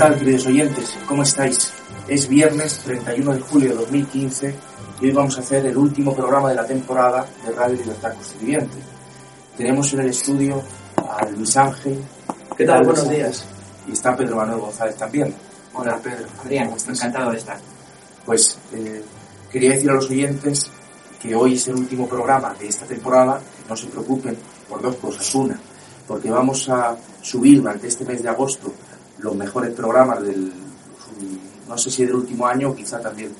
Tal, queridos oyentes? ¿Cómo estáis? Es viernes 31 de julio de 2015 y hoy vamos a hacer el último programa de la temporada de Radio Libertad Constituyente. Tenemos en el estudio a Luis Ángel. ¿Qué tal? Buenos Ángel? días. Y está Pedro Manuel González también. Hola, Pedro. Adrián, encantado de estar. Pues eh, quería decir a los oyentes que hoy es el último programa de esta temporada. No se preocupen por dos cosas. Una, porque vamos a subir durante este mes de agosto los mejores programas del, no sé si del último año o quizá también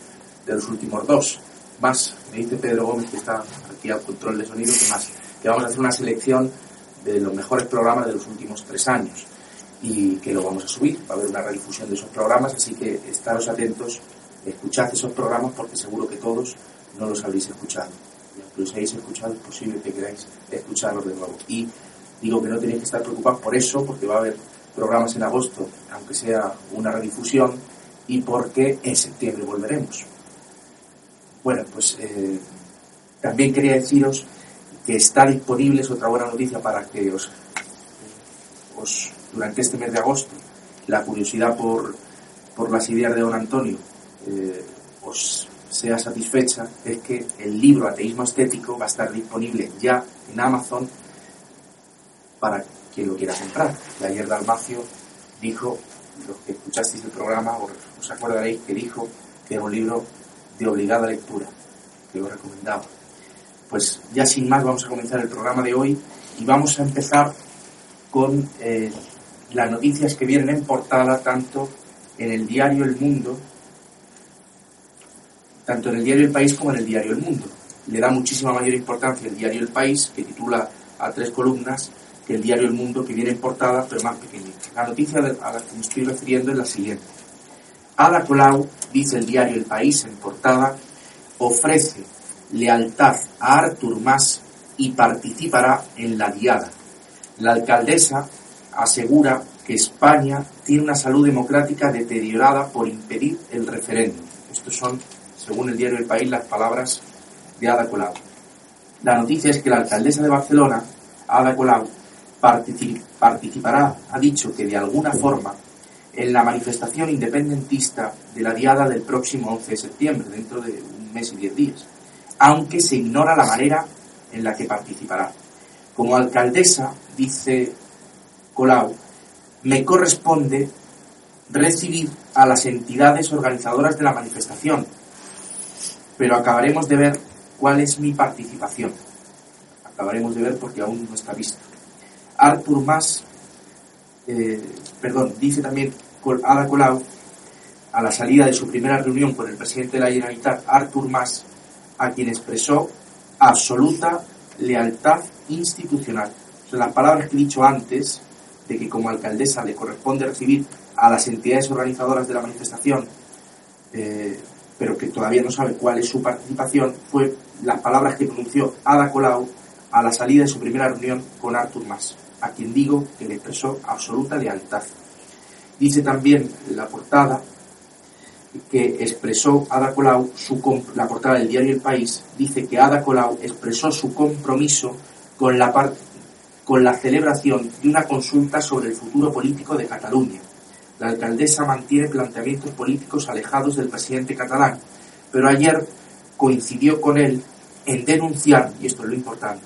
de los últimos dos. Más, me dice Pedro Gómez, que está aquí al control de sonido, que más, que vamos a hacer una selección de los mejores programas de los últimos tres años y que lo vamos a subir. Va a haber una redifusión de esos programas, así que estaros atentos, escuchad esos programas porque seguro que todos no los habréis escuchado. Y aunque los hayáis escuchado, es posible que queráis escucharlos de nuevo. Y digo que no tenéis que estar preocupados por eso, porque va a haber programas en agosto, aunque sea una redifusión, y porque en septiembre volveremos. Bueno, pues eh, también quería deciros que está disponible, es otra buena noticia para que os, durante este mes de agosto, la curiosidad por, por las ideas de don Antonio eh, os sea satisfecha, es que el libro Ateísmo Estético va a estar disponible ya en Amazon para quien lo quiera comprar. Y ayer Dalmacio dijo, los que escuchasteis el programa, os, acordaréis que dijo que era un libro de obligada lectura, que lo recomendaba. Pues ya sin más vamos a comenzar el programa de hoy y vamos a empezar con eh, las noticias que vienen en portada tanto en el diario El Mundo, tanto en el diario El País como en el diario El Mundo. Le da muchísima mayor importancia el diario El País, que titula a tres columnas, el diario El Mundo, que viene en portada, pero más pequeñita. La noticia a la que me estoy refiriendo es la siguiente. Ada Colau, dice el diario El País en portada, ofrece lealtad a Artur Mas y participará en la diada. La alcaldesa asegura que España tiene una salud democrática deteriorada por impedir el referéndum. Estos son, según el diario El País, las palabras de Ada Colau. La noticia es que la alcaldesa de Barcelona, Ada Colau, participará, ha dicho que de alguna forma, en la manifestación independentista de la diada del próximo 11 de septiembre, dentro de un mes y diez días, aunque se ignora la manera en la que participará. Como alcaldesa, dice Colau, me corresponde recibir a las entidades organizadoras de la manifestación, pero acabaremos de ver cuál es mi participación. Acabaremos de ver porque aún no está visto. Artur Mas, eh, perdón, dice también Ada Colau, a la salida de su primera reunión con el presidente de la Generalitat, Artur Mas, a quien expresó absoluta lealtad institucional. Las palabras que he dicho antes, de que como alcaldesa le corresponde recibir a las entidades organizadoras de la manifestación, eh, pero que todavía no sabe cuál es su participación, fue las palabras que pronunció Ada Colau a la salida de su primera reunión con Artur Mas, a quien digo que le expresó absoluta lealtad. Dice también la portada que expresó Ada Colau, su la portada del diario El País, dice que Ada Colau expresó su compromiso con la, con la celebración de una consulta sobre el futuro político de Cataluña. La alcaldesa mantiene planteamientos políticos alejados del presidente catalán, pero ayer coincidió con él en denunciar, y esto es lo importante,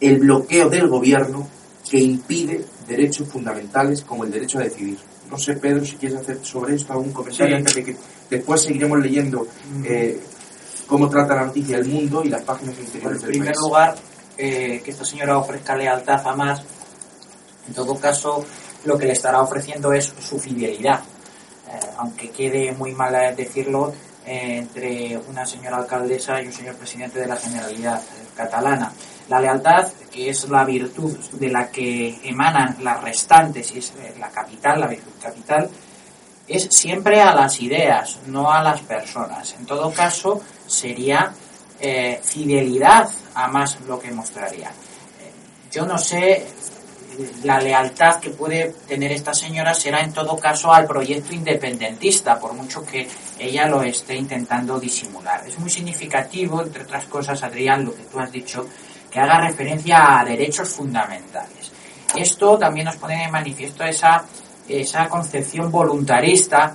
el bloqueo del gobierno que impide derechos fundamentales como el derecho a decidir. No sé, Pedro, si quieres hacer sobre esto algún comentario Sí. antes de que después seguiremos leyendo eh, cómo trata la noticia el mundo y las páginas Bueno, interiores en primer país. lugar, eh, que esta señora ofrezca lealtad a más, En todo caso, lo que le estará ofreciendo es su fidelidad. Eh, aunque quede muy mal decirlo, entre una señora alcaldesa y un señor presidente de la Generalidad catalana. La lealtad, que es la virtud de la que emanan las restantes, y es la capital, la virtud capital, es siempre a las ideas, no a las personas. En todo caso, sería eh, fidelidad a más lo que mostraría. Eh, yo no sé, la lealtad que puede tener esta señora será en todo caso al proyecto independentista, por mucho que ella lo esté intentando disimular. Es muy significativo, entre otras cosas, Adrián, lo que tú has dicho, que haga referencia a derechos fundamentales. Esto también nos pone de manifiesto esa esa concepción voluntarista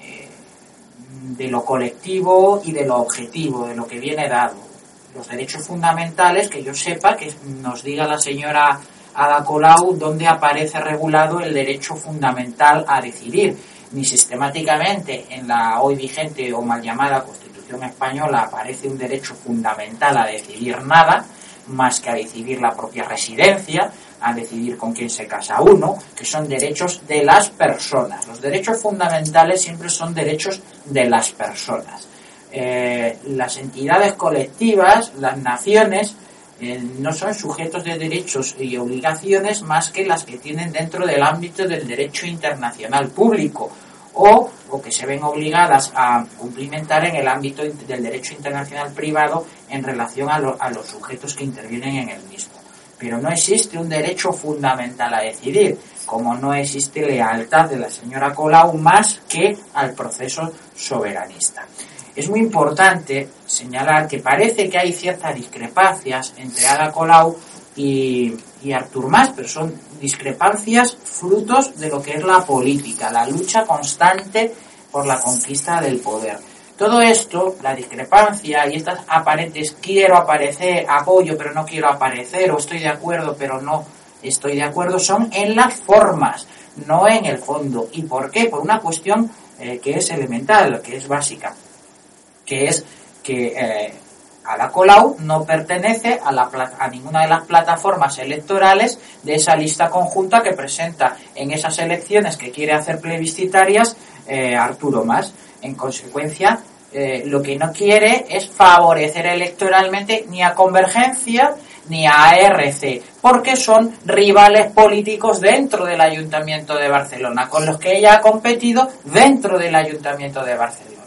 eh, de lo colectivo y de lo objetivo, de lo que viene dado. Los derechos fundamentales, que yo sepa, que nos diga la señora Ada Colau dónde aparece regulado el derecho fundamental a decidir. Ni sistemáticamente en la hoy vigente o mal llamada Constitución española aparece un derecho fundamental a decidir nada, más que a decidir la propia residencia, a decidir con quién se casa uno, que son derechos de las personas. Los derechos fundamentales siempre son derechos de las personas. Eh, las entidades colectivas, las naciones, eh, no son sujetos de derechos y obligaciones más que las que tienen dentro del ámbito del derecho internacional público o, que se ven obligadas a cumplimentar en el ámbito del derecho internacional privado en relación a, a los sujetos que intervienen en el mismo. Pero no existe un derecho fundamental a decidir, como no existe lealtad de la señora Colau más que al proceso soberanista. Es muy importante señalar que parece que hay ciertas discrepancias entre Ada Colau y, y Artur Mas, pero son discrepancias frutos de lo que es la política, la lucha constante por la conquista del poder. Todo esto, la discrepancia y estas aparentes quiero aparecer, apoyo pero no quiero aparecer, o estoy de acuerdo pero no estoy de acuerdo, son en las formas, no en el fondo. ¿Y por qué? Por una cuestión eh, que es elemental, que es básica, que es que eh, Ada Colau no pertenece a, la, a ninguna de las plataformas electorales de esa lista conjunta que presenta en esas elecciones que quiere hacer plebiscitarias eh, Arturo Mas. En consecuencia, eh, lo que no quiere es favorecer electoralmente ni a Convergencia ni a ARC, porque son rivales políticos dentro del Ayuntamiento de Barcelona, con los que ella ha competido dentro del Ayuntamiento de Barcelona.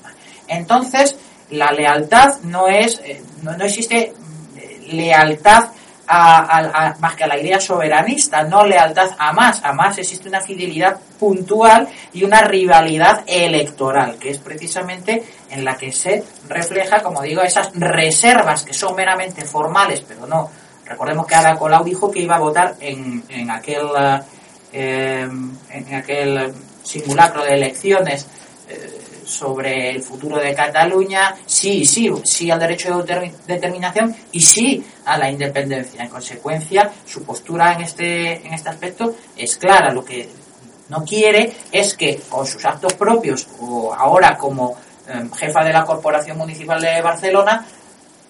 Entonces, la lealtad no es, eh, no, no existe eh, lealtad a, más que a la idea soberanista, no lealtad a más. A más existe una fidelidad puntual y una rivalidad electoral, que es precisamente en la que se refleja, como digo, esas reservas que son meramente formales, pero no. Recordemos que Ada Colau dijo que iba a votar en, en aquel, eh, en aquel simulacro de elecciones. Sobre el futuro de Cataluña, sí, sí, sí al derecho de determinación y sí a la independencia. En consecuencia, su postura en este, en este aspecto es clara. Lo que no quiere es que con sus actos propios o ahora como em, jefa de la Corporación Municipal de Barcelona,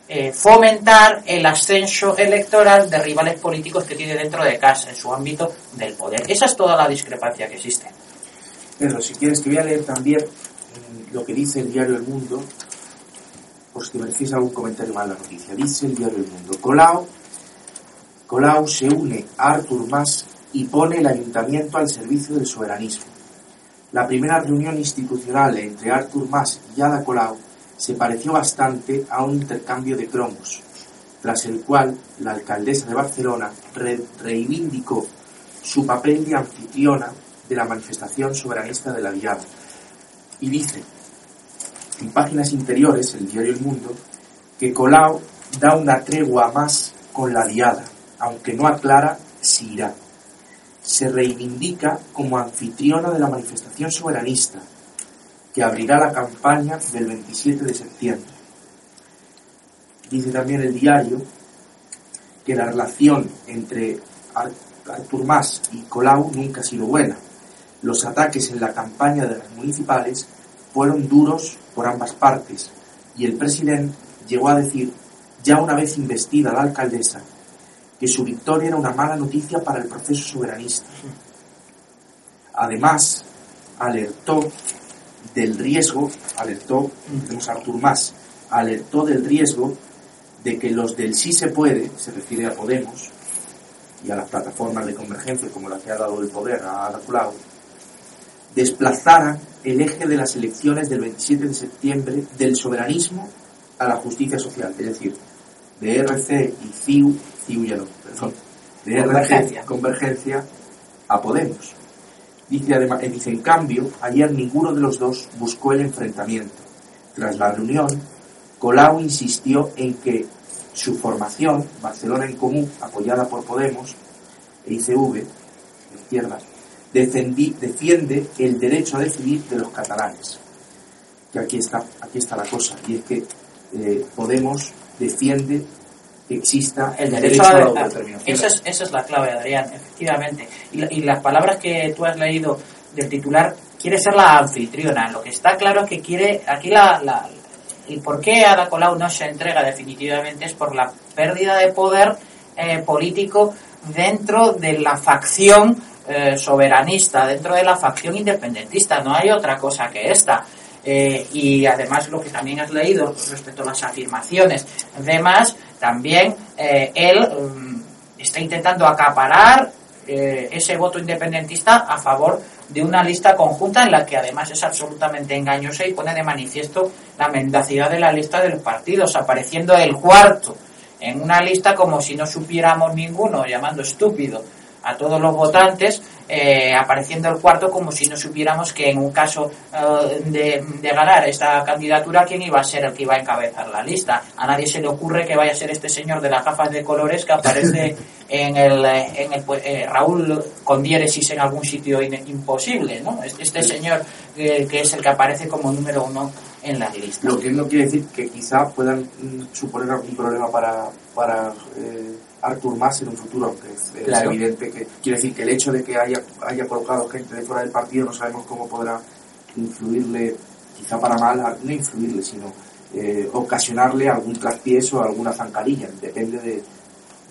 eh, fomentar el ascenso electoral de rivales políticos que tiene dentro de casa, en su ámbito del poder. Esa es toda la discrepancia que existe. Pedro, si quieres, te voy a leer también lo que dice el diario El Mundo, por si me algún comentario mal la noticia. Dice el diario El Mundo, Colau, Colau se une a Artur Mas y pone el ayuntamiento al servicio del soberanismo. La primera reunión institucional entre Artur Mas y Ada Colau se pareció bastante a un intercambio de cromos, tras el cual la alcaldesa de Barcelona reivindicó su papel de anfitriona de la manifestación soberanista de la Diada y dice en páginas interiores, el diario El Mundo, que Colau da una tregua más con la diada, aunque no aclara si irá. Se reivindica como anfitriona de la manifestación soberanista, que abrirá la campaña del 27 de septiembre. Dice también el diario que la relación entre Artur Mas y Colau nunca ha sido buena. Los ataques en la campaña de las municipales fueron duros por ambas partes y el presidente llegó a decir, ya una vez investida la alcaldesa, que su victoria era una mala noticia para el proceso soberanista. Además, alertó del riesgo, alertó, tenemos a Artur Mas, alertó del riesgo de que los del sí se puede, se refiere a Podemos y a las plataformas de convergencia como la que ha dado el poder a Ada desplazaran el eje de las elecciones del 27 de septiembre del soberanismo a la justicia social, es decir, de RC y CIU, CIU ya no, perdón, de RC convergencia a Podemos. Dice, además, eh, dice, en cambio, ayer ninguno de los dos buscó el enfrentamiento. Tras la reunión, Colau insistió en que su formación, Barcelona en Común, apoyada por Podemos e ICV, de izquierda, defendí, defiende el derecho a decidir de los catalanes. Que aquí está, aquí está la cosa, y es que eh, Podemos defiende que exista el derecho, a la autodeterminación. Esa es, esa es la clave, Adrián, efectivamente. Y, y las palabras que tú has leído del titular quiere ser la anfitriona. Lo que está claro es que quiere, aquí la, la el por qué Ada Colau no se entrega definitivamente es por la pérdida de poder eh, político dentro de la facción eh, soberanista, dentro de la facción independentista. No hay otra cosa que esta. Eh, y además lo que también has leído respecto a las afirmaciones demás, también él mm, está intentando acaparar ese voto independentista a favor de una lista conjunta en la que además es absolutamente engañosa y pone de manifiesto la mendacidad de la lista de los partidos, apareciendo el cuarto en una lista como si no supiéramos ninguno, llamando estúpido a todos los votantes, eh, apareciendo el cuarto como si no supiéramos que en un caso eh, de, de, ganar esta candidatura, quién iba a ser el que iba a encabezar la lista. A nadie se le ocurre que vaya a ser este señor de las gafas de colores que aparece en el, en el eh, Raúl con diéresis en algún sitio imposible, ¿no? Este señor que es el que aparece como número uno en la lista. Lo que no quiere decir que quizá puedan mm, suponer algún problema para, para Artur Mas en un futuro, aunque es, evidente que quiere decir que el hecho de que haya, haya colocado gente de fuera del partido no sabemos cómo podrá influirle, quizá para mal, no influirle, sino eh, ocasionarle algún traspiés o alguna zancadilla, depende de,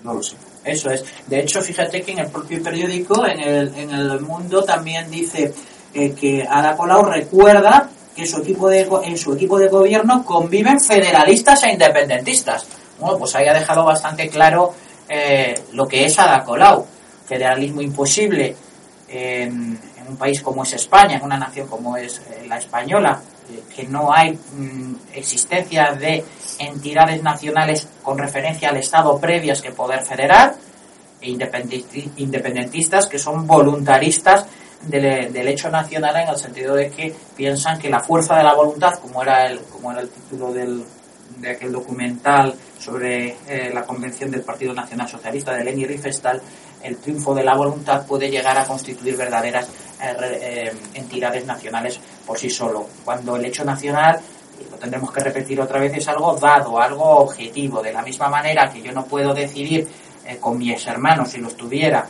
no lo sé. Eso es. De hecho, fíjate que en el propio periódico, en el, en el Mundo, también dice eh, que Ada Colau recuerda que su equipo de, en su equipo de gobierno conviven federalistas e independentistas. Bueno, pues ahí ha dejado bastante claro eh, lo que es Ada Colau, federalismo imposible en, un país como es España, en una nación como es eh, la española, eh, que no hay mm, existencia de entidades nacionales con referencia al Estado previas que poder federar, e independentistas que son voluntaristas del, del, hecho nacional en el sentido de que piensan que la fuerza de la voluntad, como era el, como era el título del, de aquel documental sobre eh, la convención del Partido Nacional Socialista de Leni Riefenstahl, el triunfo de la voluntad puede llegar a constituir verdaderas eh, eh, entidades nacionales por sí solo. Cuando el hecho nacional, y lo tendremos que repetir otra vez, es algo dado, algo objetivo. De la misma manera que yo no puedo decidir con mis hermanos, si los tuviera,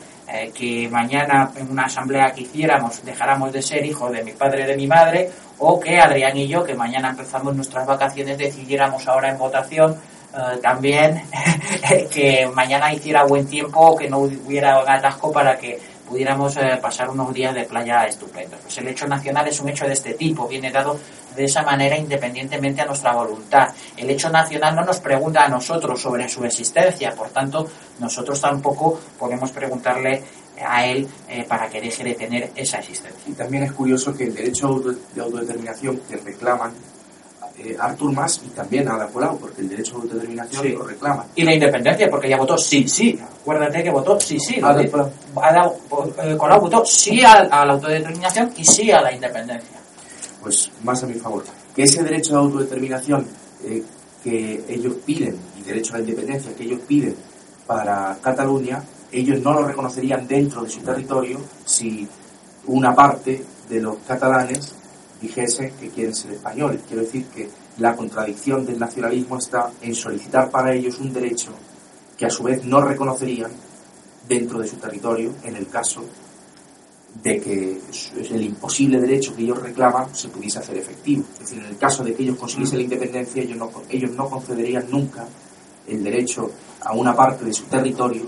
que mañana en una asamblea que hiciéramos dejáramos de ser hijos de mi padre y de mi madre, o que Adrián y yo, que mañana empezamos nuestras vacaciones, decidiéramos ahora en votación eh, también que mañana hiciera buen tiempo, o que no hubiera atasco para que pudiéramos eh, pasar unos días de playa estupendos. Pues el hecho nacional es un hecho de este tipo, viene dado de esa manera independientemente a nuestra voluntad. El hecho nacional no nos pregunta a nosotros sobre su existencia, por tanto, nosotros tampoco podemos preguntarle a él eh, para que deje de tener esa existencia. Y también es curioso que el derecho de autodeterminación que reclaman eh, Artur Mas y también Ada Colau, porque el derecho de autodeterminación lo reclaman. Y la independencia, porque ella votó sí, sí. Acuérdate que votó sí, sí. Ada, eh, Colau votó sí a, la autodeterminación y sí a la independencia. Pues más a mi favor. Que ese derecho de autodeterminación que ellos piden, y derecho a la independencia que ellos piden para Cataluña, ellos no lo reconocerían dentro de su territorio si una parte de los catalanes dijese que quieren ser españoles. Quiero decir que la contradicción del nacionalismo está en solicitar para ellos un derecho que a su vez no reconocerían dentro de su territorio en el caso de que el imposible derecho que ellos reclaman se pudiese hacer efectivo. Es decir, en el caso de que ellos consiguiesen la independencia, ellos no, ellos no concederían nunca el derecho a una parte de su territorio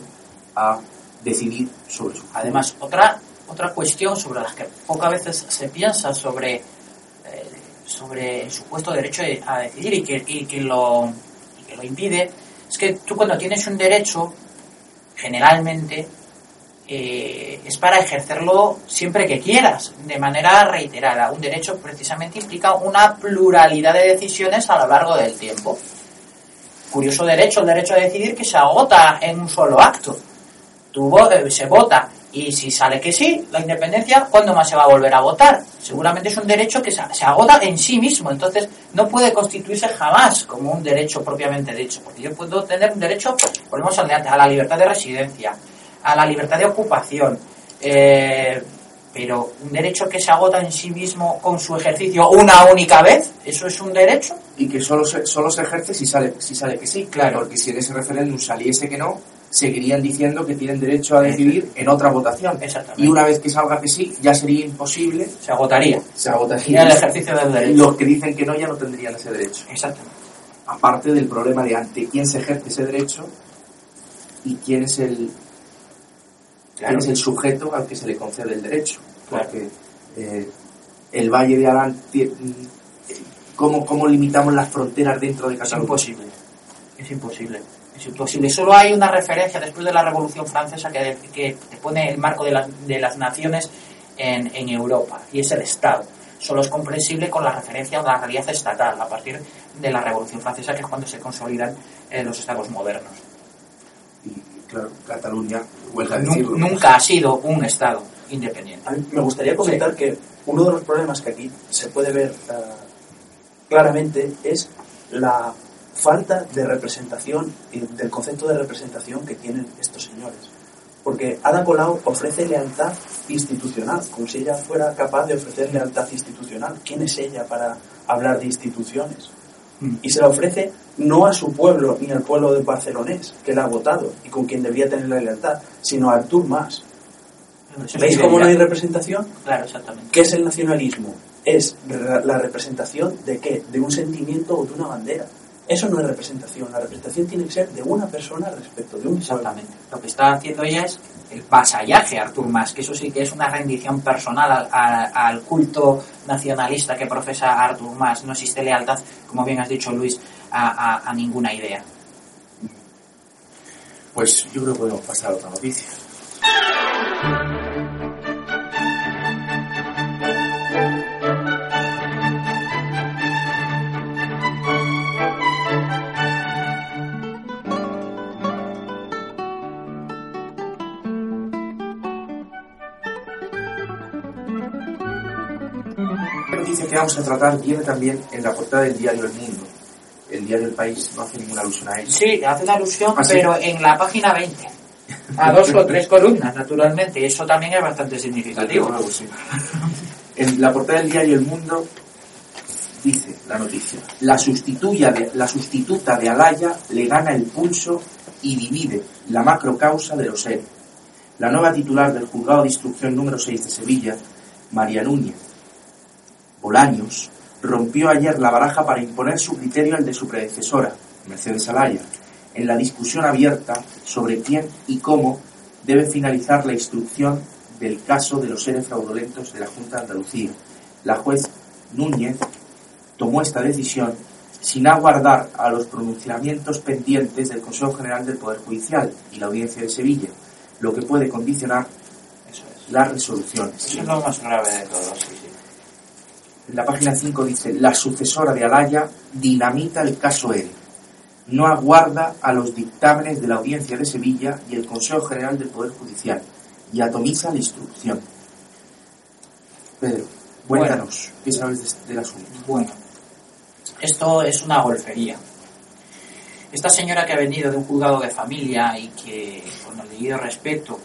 a decidir sobre su. Además, otra, otra cuestión sobre la que pocas veces se piensa sobre, sobre el supuesto derecho a decidir y que, que, lo, y que lo impide, es que tú cuando tienes un derecho, generalmente, eh, es para ejercerlo siempre que quieras, de manera reiterada. Un derecho precisamente implica una pluralidad de decisiones a lo largo del tiempo. Curioso derecho, el derecho a decidir que se agota en un solo acto. Eh, se vota y si sale que sí, la independencia, ¿cuándo más se va a volver a votar? Seguramente es un derecho que se, se agota en sí mismo, entonces no puede constituirse jamás como un derecho propiamente dicho, porque yo puedo tener un derecho, volvemos al de antes, a la libertad de residencia, a la libertad de ocupación, eh, pero un derecho que se agota en sí mismo con su ejercicio una única vez, ¿eso es un derecho? y que solo se, solo se ejerce si sale, si sale que sí. Claro. Porque si en ese referéndum saliese que no, seguirían diciendo que tienen derecho a decidir en otra votación. Exactamente. Y una vez que salga que sí, ya sería imposible, Se agotaría. se agotaría. El ejercicio del derecho. Los que dicen que no ya no tendrían ese derecho. Exactamente. Aparte del problema de ante quién se ejerce ese derecho y quién es el, quién es el sujeto al que se le concede el derecho. Claro. Porque eh, el Valle de Arán, mm, ¿cómo, ¿cómo limitamos las fronteras dentro de Cataluña? Es imposible. Es imposible. Solo hay una referencia después de la Revolución Francesa que, que te pone el marco de, las de las naciones en, en Europa y es el Estado. Solo es comprensible con la referencia a la realidad estatal a partir de la Revolución Francesa, que es cuando se consolidan eh, los estados modernos. Y claro, Cataluña, huelga decirlo. nunca ha sido un estado independiente. A mí me gustaría comentar que uno de los problemas que aquí se puede ver eh, claramente es la falta de representación y del concepto de representación que tienen estos señores. Porque Ada Colau ofrece lealtad institucional, como si ella fuera capaz de ofrecer lealtad institucional. ¿Quién es ella para hablar de instituciones? Mm. Y se la ofrece no a su pueblo ni al pueblo de barcelonés, que la ha votado y con quien debía tener la lealtad, sino a Artur Mas. ¿Veis cómo no hay representación? Claro, exactamente. ¿Qué es el nacionalismo? Es la representación de qué? De un sentimiento o de una bandera. Eso no es representación. La representación tiene que ser de una persona respecto de un pueblo. Exactamente. Lo que está haciendo ella es el vasallaje a Artur Mas, que eso sí que es una rendición personal al, al- al culto nacionalista que profesa Artur Mas. No existe lealtad, como bien has dicho Luis, a, a- a ninguna idea. Pues yo creo que podemos pasar a otra noticia. Que vamos a tratar viene también en la portada del diario El Mundo. El diario El País no hace ninguna alusión a ello. Sí, hace alusión, ¿Ah, sí? pero en la página 20. A dos o tres columnas, naturalmente. Eso también es bastante significativo. Sí. En la portada del diario El Mundo dice la noticia: la, sustituya de- la sustituta de Alaya le gana el pulso y divide la macrocausa de los ERE. La nueva titular del juzgado de instrucción número 6 de Sevilla, María Núñez Bolaños, rompió ayer la baraja para imponer su criterio al de su predecesora, Mercedes Alaya, en la discusión abierta sobre quién y cómo debe finalizar la instrucción del caso de los seres fraudulentos de la Junta de Andalucía. La juez Núñez tomó esta decisión sin aguardar a los pronunciamientos pendientes del Consejo General del Poder Judicial y la Audiencia de Sevilla, lo que puede condicionar las resoluciones. Eso es lo más grave de todo. En la página 5 dice, la sucesora de Alaya dinamita el caso ERE. No aguarda a los dictámenes de la Audiencia de Sevilla y el Consejo General del Poder Judicial y atomiza la instrucción. Pedro, cuéntanos, ¿qué sabes de- del asunto? Bueno, esto es una golfería. Esta señora que ha venido de un juzgado de familia y que, con el debido respeto,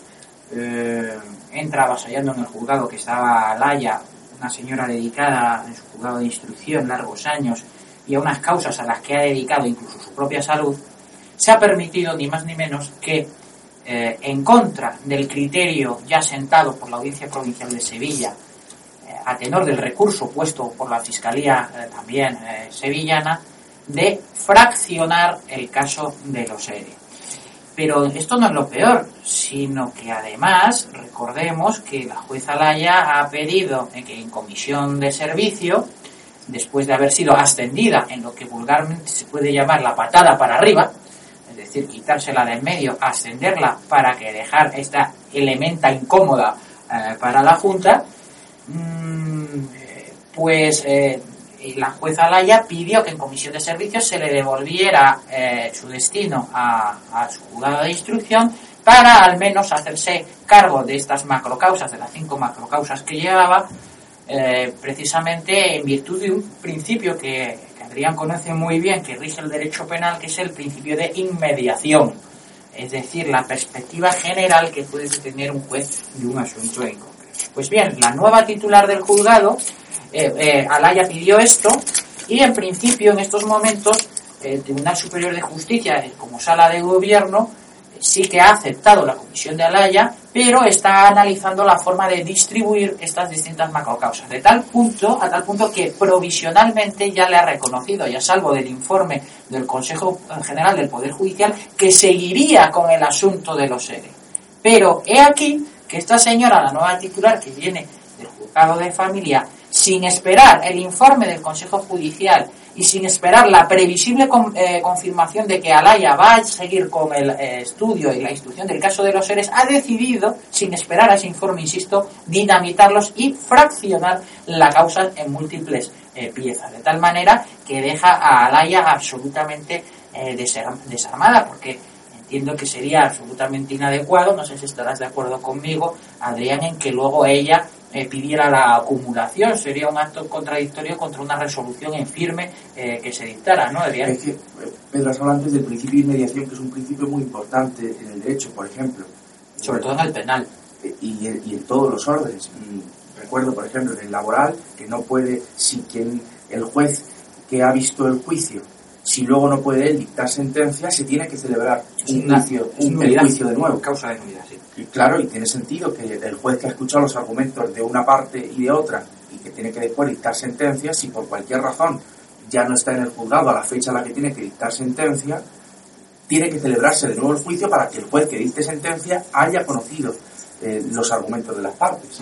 eh, entra avasallando en el juzgado que estaba Laya, una señora dedicada en su juzgado de instrucción largos años y a unas causas a las que ha dedicado incluso su propia salud, se ha permitido ni más ni menos que, eh, en contra del criterio ya sentado por la Audiencia Provincial de Sevilla, eh, a tenor del recurso puesto por la Fiscalía eh, también sevillana, de fraccionar el caso de los ERE. Pero esto no es lo peor, sino que además recordemos que la jueza Laya ha pedido que en comisión de servicio, después de haber sido ascendida en lo que vulgarmente se puede llamar la patada para arriba, es decir, quitársela del medio, ascenderla para que dejar esta elementa incómoda eh, para la Junta, mm, pues eh, la jueza Laya pidió que en comisión de servicios se le devolviera eh, su destino a, su juzgado de instrucción para al menos hacerse cargo de estas macrocausas, de las cinco macrocausas que llevaba, eh, precisamente en virtud de un principio que, que, Adrián conoce muy bien, que rige el derecho penal, que es el principio de inmediación, es decir, la perspectiva general que puede tener un juez de un asunto en concreto. Pues bien, la nueva titular del juzgado eh, eh, Alaya pidió esto y en principio en estos momentos el Tribunal Superior de Justicia como sala de gobierno sí que ha aceptado la comisión de Alaya, pero está analizando la forma de distribuir estas distintas macrocausas, de tal punto, a tal punto que provisionalmente ya le ha reconocido, ya salvo del informe del Consejo General del Poder Judicial, que seguiría con el asunto de los seres. Pero he aquí que esta señora, la nueva titular que viene del juzgado de familia, sin esperar el informe del Consejo Judicial y sin esperar la previsible eh, confirmación de que Alaya va a seguir con el eh, estudio y la instrucción del caso de los seres, ha decidido, sin esperar a ese informe, insisto, dinamitarlos y fraccionar la causa en múltiples eh, piezas, de tal manera que deja a Alaya absolutamente desarmada, porque entiendo que sería absolutamente inadecuado, no sé si estarás de acuerdo conmigo, Adrián, en que luego ella eh, pidiera la acumulación. Sería un acto contradictorio contra una resolución en firme eh, que se dictara, ¿no? Es que, eh, Pedro, has antes del principio de inmediación, que es un principio muy importante en el derecho, por ejemplo. Sobre todo en el penal. Y en, y en todos los órdenes. Mm, recuerdo, por ejemplo, en el laboral, que no puede, si quien, el juez que ha visto el juicio si luego no puede él dictar sentencia, se tiene que celebrar un juicio, un, juicio de nuevo. Causa de nulidad, sí. Claro, y tiene sentido que el juez que ha escuchado los argumentos de una parte y de otra y que tiene que después dictar sentencia, si por cualquier razón ya no está en el juzgado a la fecha a la que tiene que dictar sentencia, tiene que celebrarse de nuevo el juicio para que el juez que dicte sentencia haya conocido eh, los argumentos de las partes.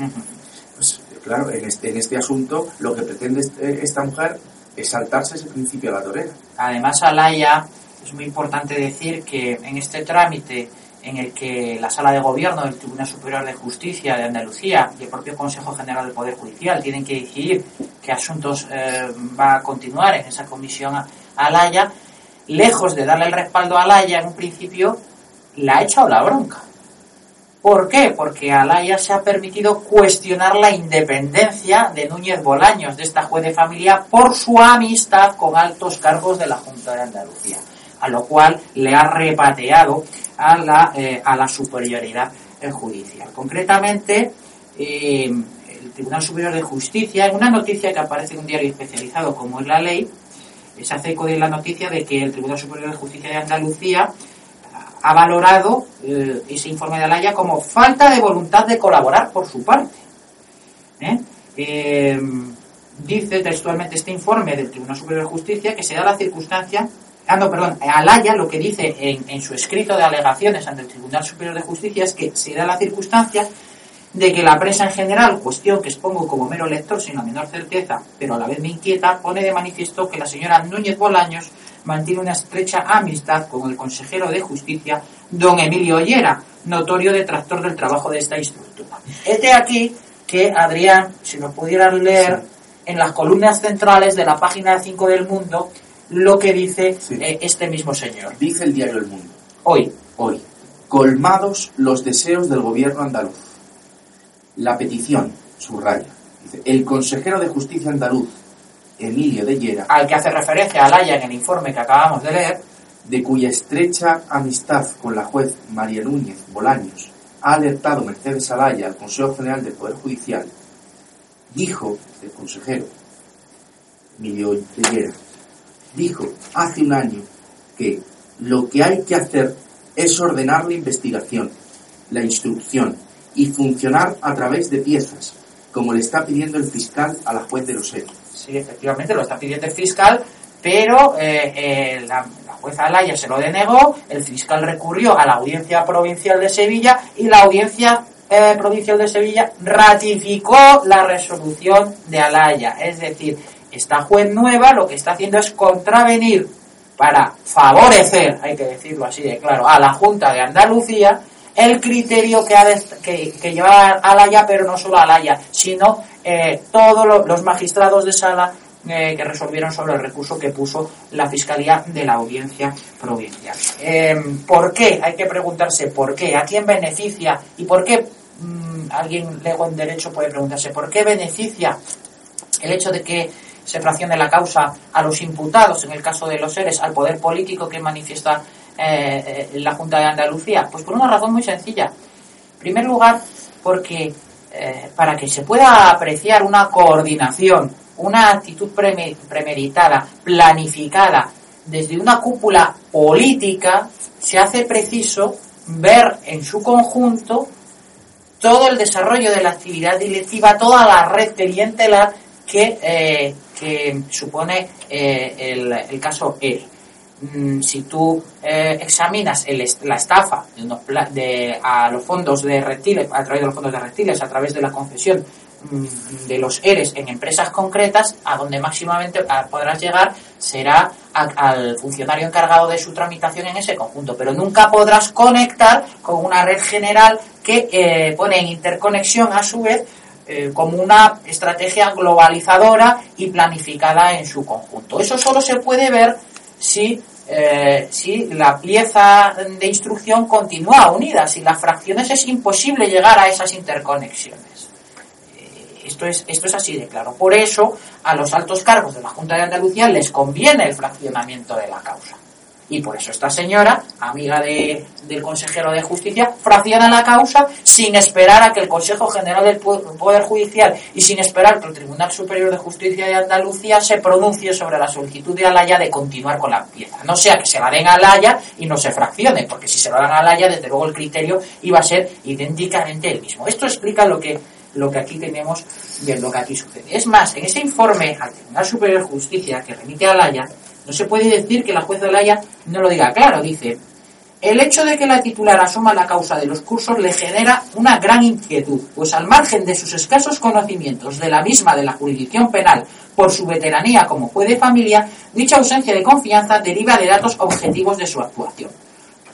Pues claro, en este, en este asunto lo que pretende este, esta mujer es ese principio a la torera. Además, Alaya, es muy importante decir que en este trámite en el que la Sala de Gobierno del Tribunal Superior de Justicia de Andalucía y el propio Consejo General del Poder Judicial tienen que decidir qué asuntos eh, va a continuar en esa comisión a Alaya, lejos de darle el respaldo a Alaya en un principio, la ha echado la bronca. ¿Por qué? Porque Alaya se ha permitido cuestionar la independencia de Núñez Bolaños, de esta juez de familia, por su amistad con altos cargos de la Junta de Andalucía, a lo cual le ha repateado a la, eh, a la superioridad judicial. Concretamente, eh, el Tribunal Superior de Justicia, en una noticia que aparece en un diario especializado como es La Ley, se hace eco de la noticia de que el Tribunal Superior de Justicia de Andalucía ha valorado eh, ese informe de Alaya como falta de voluntad de colaborar por su parte. ¿Eh? Eh, dice textualmente este informe del Tribunal Superior de Justicia que se da la circunstancia, ah no, perdón, Alaya lo que dice en, en su escrito de alegaciones ante el Tribunal Superior de Justicia es que se da la circunstancia de que la prensa en general, cuestión que expongo como mero lector sin la menor certeza, pero a la vez me inquieta, pone de manifiesto que la señora Núñez Bolaños mantiene una estrecha amistad con el consejero de justicia, don Emilio Ollera, notorio detractor del trabajo de esta estructura. Este aquí que, Adrián, si nos pudieras leer en las columnas centrales de la página 5 del Mundo lo que dice eh, este mismo señor. Dice el diario El Mundo. Hoy. Hoy. Colmados los deseos del gobierno andaluz. La petición, subraya. Dice, el consejero de justicia andaluz, Emilio de Llera, al que hace referencia Alaya en el informe que acabamos de leer, de cuya estrecha amistad con la juez María Núñez Bolaños ha alertado Mercedes Alaya al Consejo General del Poder Judicial, dijo el consejero Emilio de Llera, dijo hace un año que lo que hay que hacer es ordenar la investigación, la instrucción y funcionar a través de piezas, como le está pidiendo el fiscal a la juez de los hechos. Sí, efectivamente, lo está pidiendo el fiscal, pero eh, la, la, jueza Alaya se lo denegó, el fiscal recurrió a la Audiencia Provincial de Sevilla y la Audiencia eh, Provincial de Sevilla ratificó la resolución de Alaya. Es decir, esta juez nueva lo que está haciendo es contravenir para favorecer, hay que decirlo así de claro, a la Junta de Andalucía el criterio que, ha que, que lleva Alaya, pero no solo Alaya, sino eh, todos los magistrados de sala eh, que resolvieron sobre el recurso que puso la Fiscalía de la Audiencia Provincial. Em, ¿Por qué? Hay que preguntarse por qué, a quién beneficia y por qué mm, alguien lego en derecho puede preguntarse por qué beneficia el hecho de que se fraccione la causa a los imputados, en el caso de los seres, al poder político que manifiesta eh, la Junta de Andalucía? Pues por una razón muy sencilla. En primer lugar, porque para que se pueda apreciar una coordinación una actitud premeditada, planificada, desde una cúpula política, se hace preciso ver en su conjunto todo el desarrollo de la actividad directiva, toda la red clientelar que, eh, que supone eh, el, caso ERE. Mm, si tú eh, examinas la estafa de, a los fondos de reptiles, a través de los fondos de reptiles, a través de la concesión Mm, de los ERES en empresas concretas, a donde máximamente podrás llegar será al funcionario encargado de su tramitación en ese conjunto, pero nunca podrás conectar con una red general que eh, pone en interconexión a su vez eh, como una estrategia globalizadora y planificada en su conjunto. Eso solo se puede ver si eh, si la pieza de instrucción continúa unida, si las fracciones es imposible llegar a esas interconexiones. Esto es, esto es así de claro. Por eso, a los altos cargos de la Junta de Andalucía les conviene el fraccionamiento de la causa. Y por eso esta señora, amiga de, del consejero de justicia, fracciona la causa sin esperar a que el Consejo General del Poder Judicial y sin esperar que el Tribunal Superior de Justicia de Andalucía se pronuncie sobre la solicitud de Alaya de continuar con la pieza. No sea que se la den a Alaya y no se fraccione, porque si se la dan a Alaya, desde luego el criterio iba a ser idénticamente el mismo. Esto explica lo que lo que aquí tenemos y lo que aquí sucede. Es más, en ese informe al Tribunal Superior de Justicia que remite a Laya, no se puede decir que la jueza de Laya no lo diga claro. Dice, el hecho de que la titular asuma la causa de los cursos le genera una gran inquietud, pues al margen de sus escasos conocimientos de la misma de la jurisdicción penal por su veteranía como juez de familia, dicha ausencia de confianza deriva de datos objetivos de su actuación.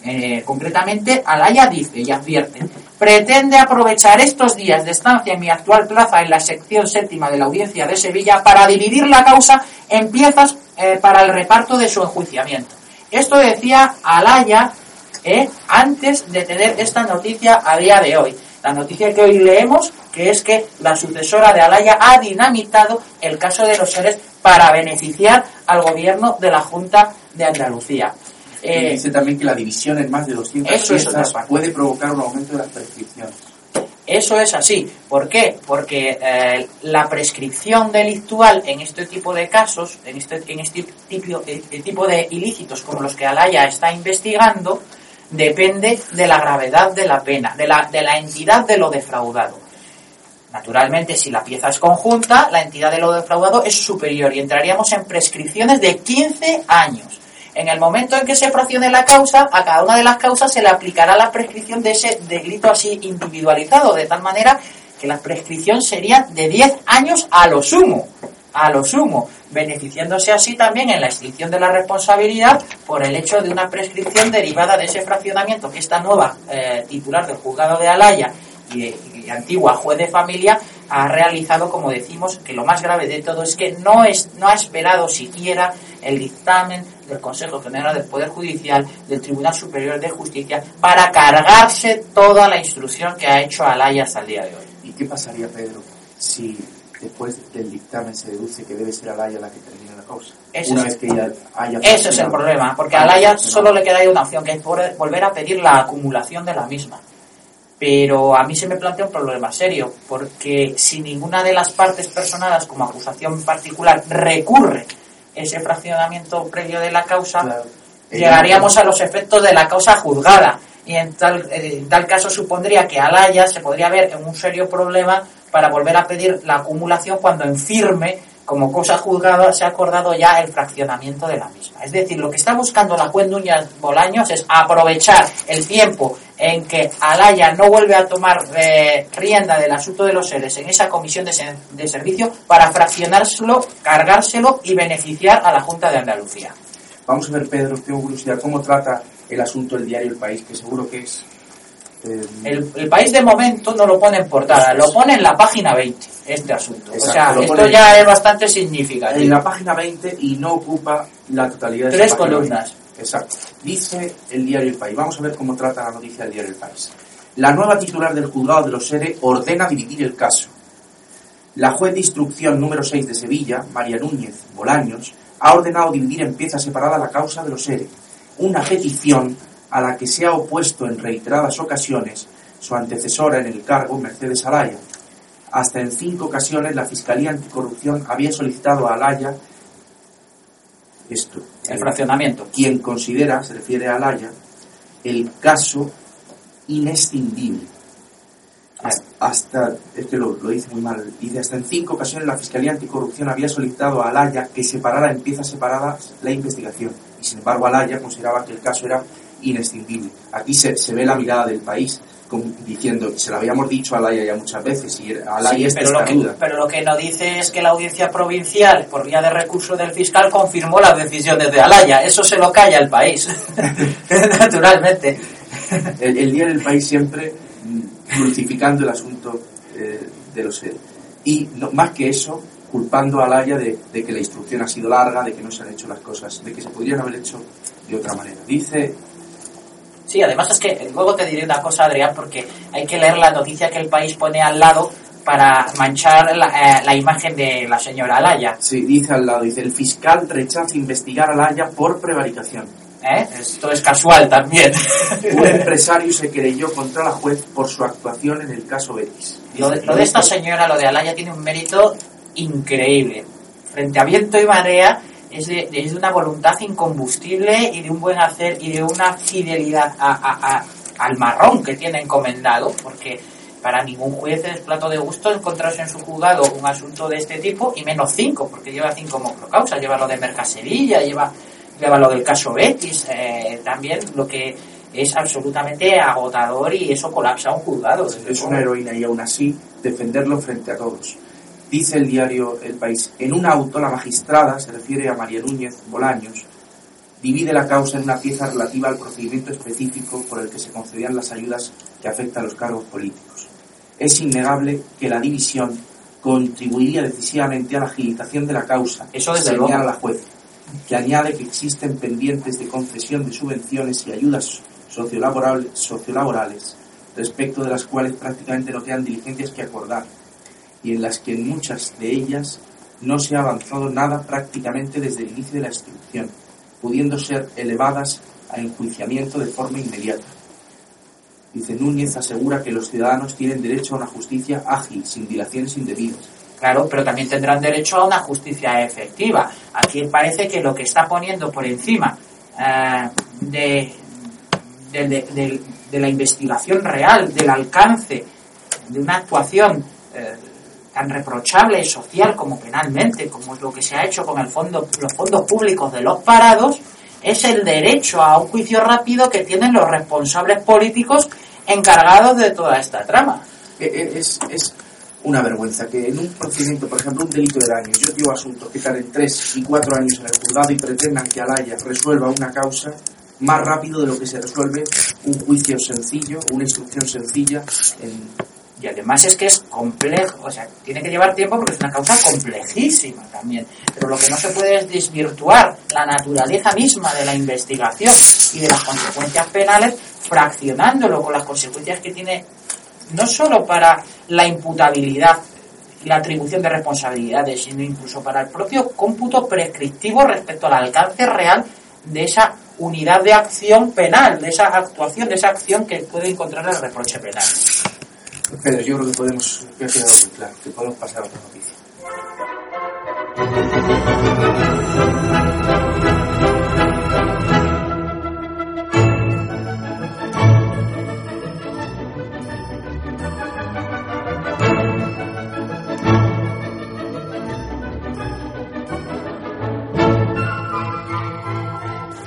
Eh, concretamente, Alaya dice y advierte, pretende aprovechar estos días de estancia en mi actual plaza en la sección séptima de la audiencia de Sevilla para dividir la causa en piezas eh, para el reparto de su enjuiciamiento. Esto decía Alaya eh, antes de tener esta noticia a día de hoy. La noticia que hoy leemos, que es que la sucesora de Alaya ha dinamitado el caso de los seres para beneficiar al gobierno de la Junta de Andalucía. Eh, dice también que la división en más de 200 eso puede provocar un aumento de las prescripciones. Eso es así. ¿Por qué? Porque eh, la prescripción delictual en este tipo de casos, en este, en este tipo, eh, tipo de ilícitos como los que Alaya está investigando, depende de la gravedad de la pena, de la, de la entidad de lo defraudado. Naturalmente, si la pieza es conjunta, la entidad de lo defraudado es superior y entraríamos en prescripciones de 15 años. En el momento en que se fraccione la causa, a cada una de las causas se le aplicará la prescripción de ese delito así individualizado, de tal manera que la prescripción sería de 10 años a lo sumo, a lo sumo, beneficiándose así también en la extinción de la responsabilidad por el hecho de una prescripción derivada de ese fraccionamiento que esta nueva eh, titular del juzgado de Alaya y antigua juez de familia ha realizado, como decimos, que lo más grave de todo es que no, es, no ha esperado siquiera el dictamen del Consejo General del Poder Judicial, del Tribunal Superior de Justicia, para cargarse toda la instrucción que ha hecho Alaya hasta el día de hoy. ¿Y qué pasaría, Pedro, si después del dictamen se deduce que debe ser Alaya la que termine la causa? Una vez que ya haya Eso es el problema, porque a Alaya solo le queda una opción, que es volver a pedir la acumulación de la misma. Pero a mí se me plantea un problema serio, porque si ninguna de las partes personadas como acusación particular recurre ese fraccionamiento previo de la causa, llegaríamos a los efectos de la causa juzgada. Y en tal, en tal caso supondría que Alaya se podría ver en un serio problema para volver a pedir la acumulación cuando en firme como cosa juzgada se ha acordado ya el fraccionamiento de la misma. Es decir, lo que está buscando la juez Núñez Bolaños es aprovechar el tiempo en que Alaya no vuelve a tomar eh, rienda del asunto de los seres en esa comisión de, de servicio para fraccionárselo, cargárselo y beneficiar a la Junta de Andalucía. Vamos a ver, Pedro, tengo curiosidad, ¿cómo trata el asunto el diario El País? Que seguro que es eh, el, el, país de momento no lo pone en portada, lo pone en la página 20, este asunto. Exacto, o sea, esto ya es bastante significativo. En la página 20 y no ocupa la totalidad de Tres columnas. 20. Exacto. Dice el diario El País. Vamos a ver cómo trata la noticia del diario El País. La nueva titular del juzgado de los SERE ordena dividir el caso. La juez de instrucción número 6 de Sevilla, María Núñez Bolaños, ha ordenado dividir en piezas separadas la causa de los SERE. Una petición a la que se ha opuesto en reiteradas ocasiones su antecesora en el cargo, Mercedes Alaya. Hasta en cinco ocasiones la Fiscalía Anticorrupción había solicitado a Alaya esto. El fraccionamiento. Quien considera, se refiere a Alaya, el caso inescindible. Hasta, es que lo, lo, dice muy mal, dice hasta en cinco ocasiones la Fiscalía Anticorrupción había solicitado a Alaya que separara en piezas separadas la investigación. Y sin embargo Alaya consideraba que el caso era inescindible. Aquí se, se ve la mirada del país diciendo, se lo habíamos dicho a Alaya ya muchas veces, y Alaya sí, es pero lo, que, pero lo que no dice es que la audiencia provincial, por vía de recurso del fiscal, confirmó las decisiones de Alaya. Eso se lo calla el país, naturalmente. El, el, día del país siempre dulcificando el asunto eh, de los seres. Y no, más que eso, culpando a Alaya de, de que la instrucción ha sido larga, de que no se han hecho las cosas, de que se podrían haber hecho de otra manera. Dice Sí, además es que luego te diré una cosa, Adrián, porque hay que leer la noticia que el país pone al lado para manchar la, eh, la imagen de la señora Alaya. Sí, dice al lado, dice, el fiscal rechaza investigar a Alaya por prevaricación. ¿Eh? Esto es casual también. Un empresario se querelló contra la juez por su actuación en el caso Betis. Lo de, lo de esta señora, lo de Alaya, tiene un mérito increíble. Frente a viento y marea, es de, es de, una voluntad incombustible y de un buen hacer y de una fidelidad a, a, al marrón que tiene encomendado, porque para ningún juez es plato de gusto encontrarse en su juzgado un asunto de este tipo, y menos cinco, porque lleva cinco causas, lleva lo de Mercasevilla, lleva, lleva lo del caso Betis, eh, también lo que es absolutamente agotador y eso colapsa un juzgado. Es una heroína y aún así defenderlo frente a todos. Dice el diario El País, en un auto la magistrada, se refiere a María Núñez Bolaños, divide la causa en una pieza relativa al procedimiento específico por el que se concedían las ayudas que afectan a los cargos políticos. Es innegable que la división contribuiría decisivamente a la agilización de la causa, Eso desde señala luego. la juez, que añade que existen pendientes de concesión de subvenciones y ayudas sociolaborales, sociolaborales respecto de las cuales prácticamente no quedan diligencias que acordar y en las que en muchas de ellas no se ha avanzado nada prácticamente desde el inicio de la instrucción, pudiendo ser elevadas a enjuiciamiento de forma inmediata. Dice Núñez asegura que los ciudadanos tienen derecho a una justicia ágil, sin dilaciones indebidas. Claro, pero también tendrán derecho a una justicia efectiva. Aquí parece que lo que está poniendo por encima eh, de, de, la investigación real, del alcance de una actuación eh, tan reprochable social como penalmente, como es lo que se ha hecho con el fondo, los fondos públicos de los parados, es el derecho a un juicio rápido que tienen los responsables políticos encargados de toda esta trama. Es, es una vergüenza que en un procedimiento, por ejemplo, un delito de daño, yo digo asuntos que tarden tres y cuatro años en el juzgado y pretendan que Alaya resuelva una causa más rápido de lo que se resuelve un juicio sencillo, una instrucción sencilla en y además es que es complejo, o sea, tiene que llevar tiempo porque es una causa complejísima también. Pero lo que no se puede es desvirtuar la naturaleza misma de la investigación y de las consecuencias penales, fraccionándolo con las consecuencias que tiene no solo para la imputabilidad y la atribución de responsabilidades, sino incluso para el propio cómputo prescriptivo respecto al alcance real de esa unidad de acción penal, de esa actuación, de esa acción que puede encontrar el reproche penal. Pedro, yo creo que podemos, que ha quedado muy claro, que podemos pasar a otra noticia.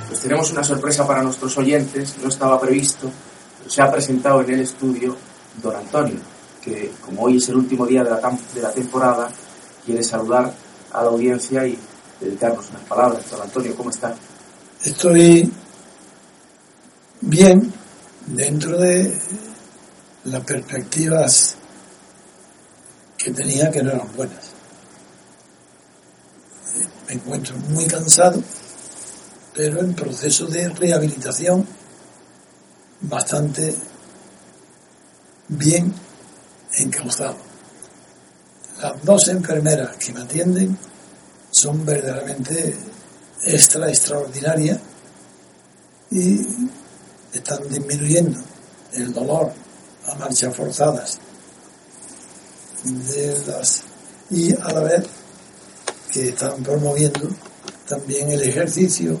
Pues tenemos una sorpresa para nuestros oyentes, no estaba previsto, pero se ha presentado en el estudio don Antonio, que como hoy es el último día de la, temporada, quiere saludar a la audiencia y dedicarnos unas palabras. Don Antonio, ¿cómo está? Estoy bien dentro de las perspectivas que tenía que no eran buenas. Me encuentro muy cansado, pero en proceso de rehabilitación bastante bien encauzado. Las dos enfermeras que me atienden son verdaderamente extra extraordinarias y están disminuyendo el dolor a marchas forzadas y a la vez que están promoviendo también el ejercicio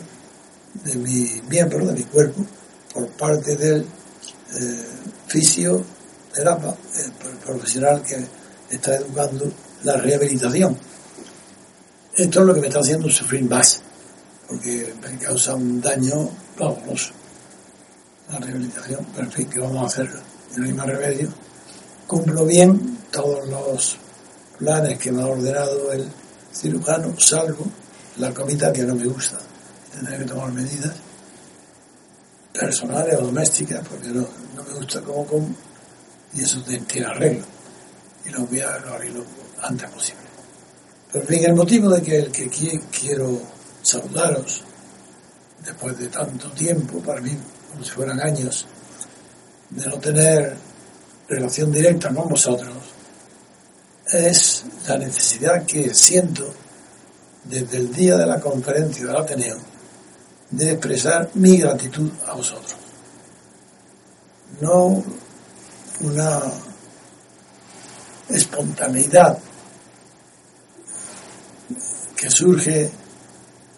de mi miembro, de mi cuerpo, por parte del eh, fisioterapeuta, el profesional que está educando la rehabilitación. Esto es lo que me está haciendo sufrir más, porque me causa un daño pavoroso la rehabilitación, pero en fin, que vamos a hacer? No hay más remedio. Cumplo bien todos los planes que me ha ordenado el cirujano, salvo la comida que no me gusta. Tendré que tomar medidas personales o domésticas porque no, no me gusta cómo como y eso tiene arreglo. Y lo voy a arreglo antes posible. Pero en fin, el motivo de que el que quiero saludaros después de tanto tiempo, para mí como si fueran años, de no tener relación directa con vosotros, es la necesidad que siento desde el día de la conferencia del Ateneo de expresar mi gratitud a vosotros. No una espontaneidad que surge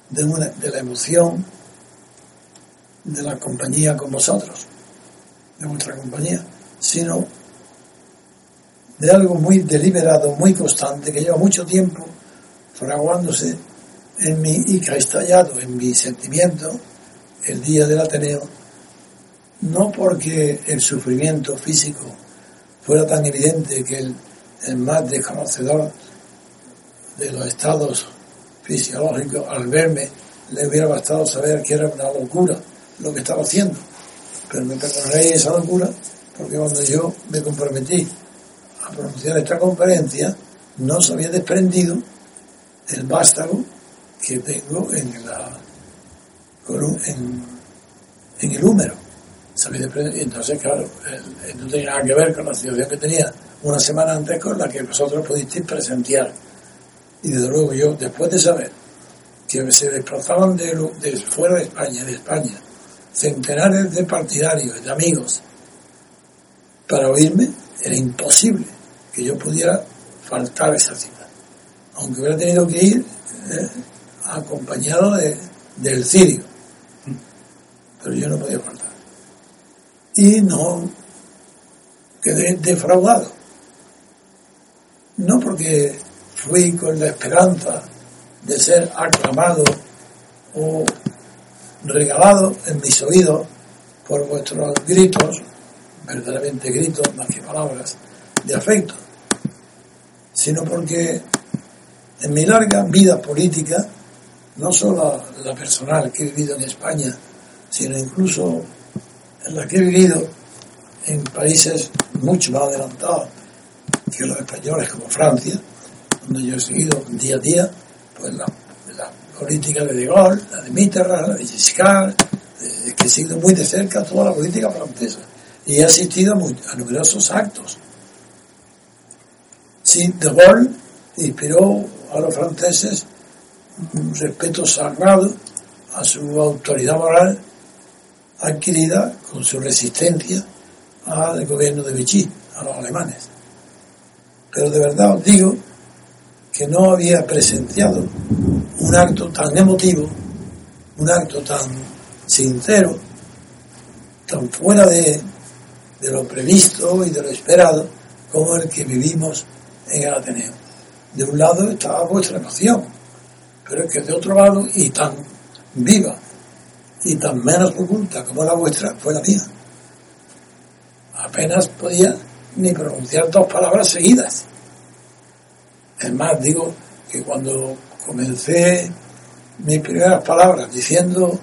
de, una, de la emoción de la compañía con vosotros, de vuestra compañía, sino de algo muy deliberado, muy constante, que lleva mucho tiempo fraguándose en mi, y que ha estallado en mi sentimiento el día del Ateneo, no porque el sufrimiento físico fuera tan evidente que el, más desconocedor de los estados fisiológicos al verme le hubiera bastado saber que era una locura lo que estaba haciendo. Pero me perdonaréis esa locura porque cuando yo me comprometí a pronunciar esta conferencia, no se había desprendido el vástago que tengo en, la, en el húmero. Entonces, claro, no tenía nada que ver con la situación que tenía una semana antes con la que vosotros pudisteis presenciar. Y desde luego yo, después de saber que se desplazaban de, fuera de España, de España, centenares de partidarios, de amigos, para oírme, era imposible que yo pudiera faltar esa cita. Aunque hubiera tenido que ir eh, acompañado de, del cirio. Pero yo no podía faltar. Y no quedé defraudado. No porque fui con la esperanza de ser aclamado o regalado en mis oídos por vuestros gritos, verdaderamente gritos más que palabras, de afecto, sino porque en mi larga vida política, no solo la personal que he vivido en España, sino incluso en la que he vivido en países mucho más adelantados que los españoles como Francia, donde yo he seguido día a día pues la política de De Gaulle, la de Mitterrand, la de Giscard, eh, que he seguido muy de cerca toda la política francesa y he asistido a, numerosos actos. Sí, De Gaulle inspiró a los franceses un respeto sagrado a su autoridad moral adquirida con su resistencia al gobierno de Vichy, a los alemanes. Pero de verdad os digo que no había presenciado un acto tan emotivo, un acto tan sincero, tan fuera de, lo previsto y de lo esperado como el que vivimos en el Ateneo. De un lado estaba vuestra emoción, pero es que de otro lado, y tan viva y tan menos oculta como la vuestra fue la mía. Apenas podía ni pronunciar dos palabras seguidas. Es más, digo que cuando comencé mis primeras palabras diciendo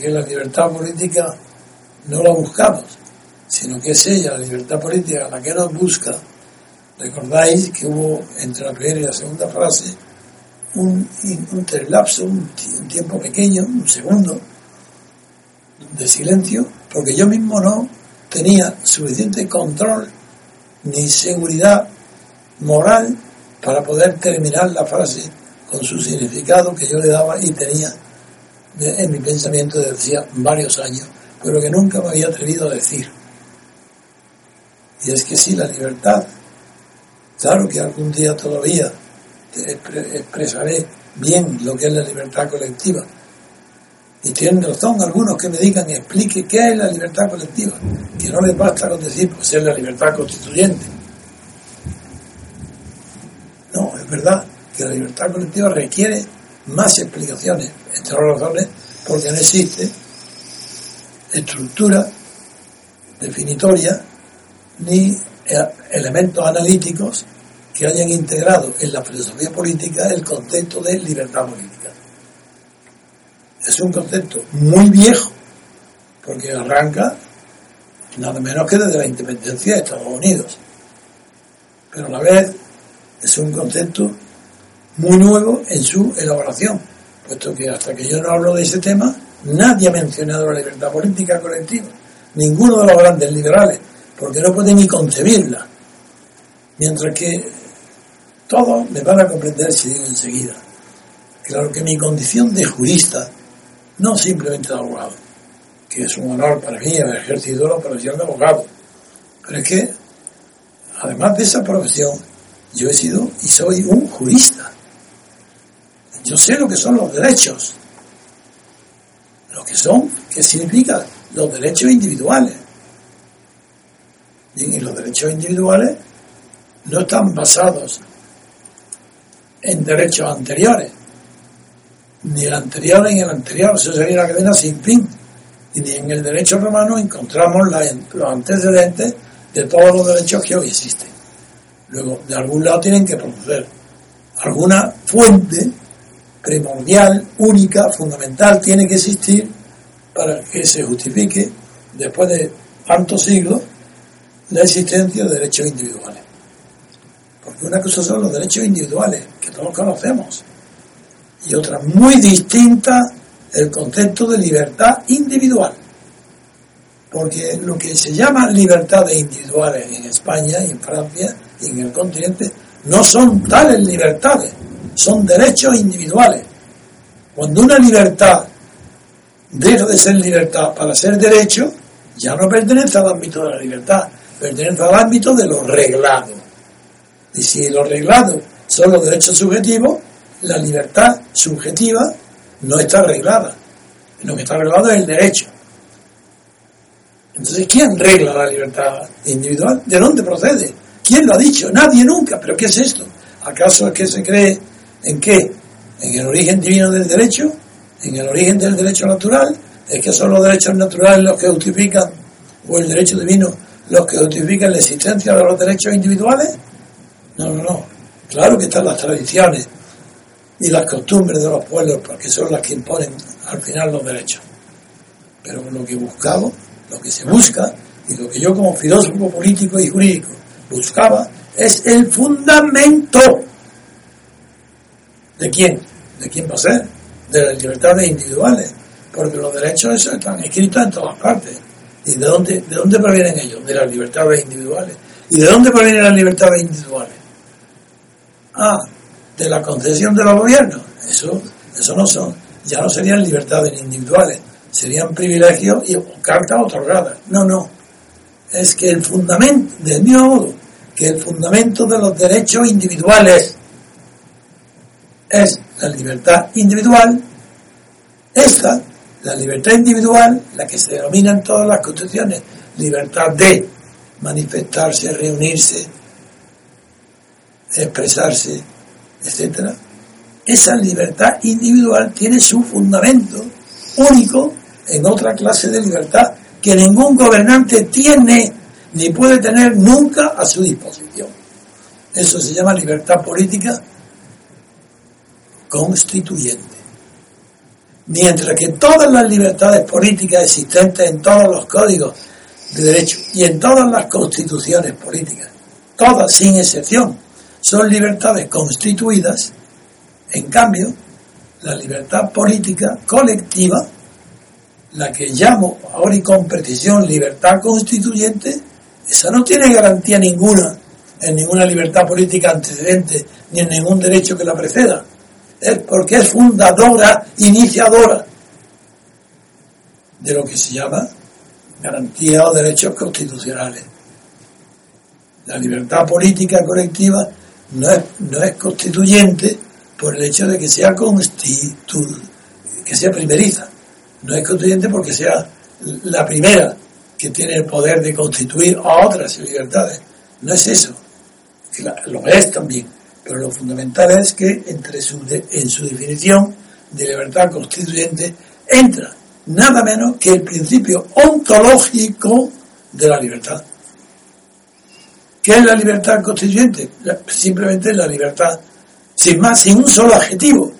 que la libertad política no la buscamos, sino que es ella, la libertad política, la que nos busca, recordáis que hubo entre la primera y la segunda frase un, un un, tiempo pequeño, un segundo de silencio, porque yo mismo no tenía suficiente control ni seguridad moral para poder terminar la frase con su significado que yo le daba y tenía en mi pensamiento desde hacía varios años, pero que nunca me había atrevido a decir. Y es que sí, la libertad, claro que algún día todavía expresaré bien lo que es la libertad colectiva. Y tienen razón algunos que me digan, explique qué es la libertad colectiva, que no les basta con decir, pues es la libertad constituyente. No, es verdad que la libertad colectiva requiere más explicaciones, entre otras razones, porque no existe estructura definitoria ni elementos analíticos que hayan integrado en la filosofía política el concepto de libertad política. Es un concepto muy viejo, porque arranca nada menos que desde la independencia de Estados Unidos. Pero a la vez es un concepto muy nuevo en su elaboración, puesto que hasta que yo no hablo de ese tema, nadie ha mencionado la libertad política colectiva, ninguno de los grandes liberales, porque no puede ni concebirla. Mientras que todos me van a comprender si digo enseguida. Claro que mi condición de jurista, no simplemente de abogado, que es un honor para mí haber ejercido la profesión de abogado, pero es que, además de esa profesión, yo he sido y soy un jurista. Yo sé lo que son los derechos, lo que son, qué significa los derechos individuales. y los derechos individuales no están basados en derechos anteriores. Ni el anterior ni el anterior, eso sería una cadena sin fin. Y ni en el derecho romano encontramos los antecedentes de todos los derechos que hoy existen. Luego, de algún lado tienen que proceder. Alguna fuente primordial, única, fundamental, tiene que existir para que se justifique, después de tantos siglos, la existencia de derechos individuales. Porque una cosa son los derechos individuales, que todos conocemos, y otra muy distinta, el concepto de libertad individual. Porque lo que se llama libertades individuales en España en Francia y en el continente no son tales libertades, son derechos individuales. Cuando una libertad deja de ser libertad para ser derecho, ya no pertenece al ámbito de la libertad, pertenece al ámbito de lo reglado. Y si los reglados son los derechos subjetivos, la libertad subjetiva no está arreglada. Lo que está arreglado es el derecho. Entonces, ¿quién regla la libertad individual? ¿De dónde procede? ¿Quién lo ha dicho? Nadie nunca. ¿Pero qué es esto? ¿Acaso es que se cree en qué? ¿En el origen divino del derecho? ¿En el origen del derecho natural? ¿Es que son los derechos naturales los que justifican, o el derecho divino, los que justifican la existencia de los derechos individuales? No, no, no. Claro que están las tradiciones y las costumbres de los pueblos, porque son las que imponen al final los derechos. Pero lo que buscamos, lo que se busca, y lo que yo como filósofo político y jurídico buscaba, es el fundamento. ¿De quién? ¿De quién va a ser? De las libertades individuales. Porque los derechos están escritos en todas partes. ¿Y de dónde, de dónde provienen ellos? De las libertades individuales. ¿Y de dónde provienen las libertades individuales? Ah, de la concesión de los gobiernos. Eso, eso no son, ya no serían libertades individuales, serían privilegios y cartas otorgadas. No, no. Es que el fundamento, del mismo modo que el fundamento de los derechos individuales es la libertad individual, esta, la libertad individual, la que se denomina en todas las constituciones, libertad de manifestarse, reunirse, expresarse, etc. Esa libertad individual tiene su fundamento único en otra clase de libertad que ningún gobernante tiene ni puede tener nunca a su disposición. Eso se llama libertad política constituyente. Mientras que todas las libertades políticas existentes en todos los códigos de derecho y en todas las constituciones políticas, todas sin excepción, son libertades constituidas, en cambio, la libertad política colectiva, la que llamo ahora y con precisión libertad constituyente, esa no tiene garantía ninguna en ninguna libertad política antecedente ni en ningún derecho que la preceda. Es porque es fundadora, iniciadora de lo que se llama garantía o derechos constitucionales. La libertad política colectiva no es, no es constituyente por el hecho de que sea constitu que sea primeriza. No es constituyente porque sea la primera que tiene el poder de constituir a otras libertades. No es eso. Lo es también. Pero lo fundamental es que entre su en su definición de libertad constituyente entra nada menos que el principio ontológico de la libertad. ¿Qué es la libertad constituyente? Simplemente la libertad, sin más, sin un solo adjetivo.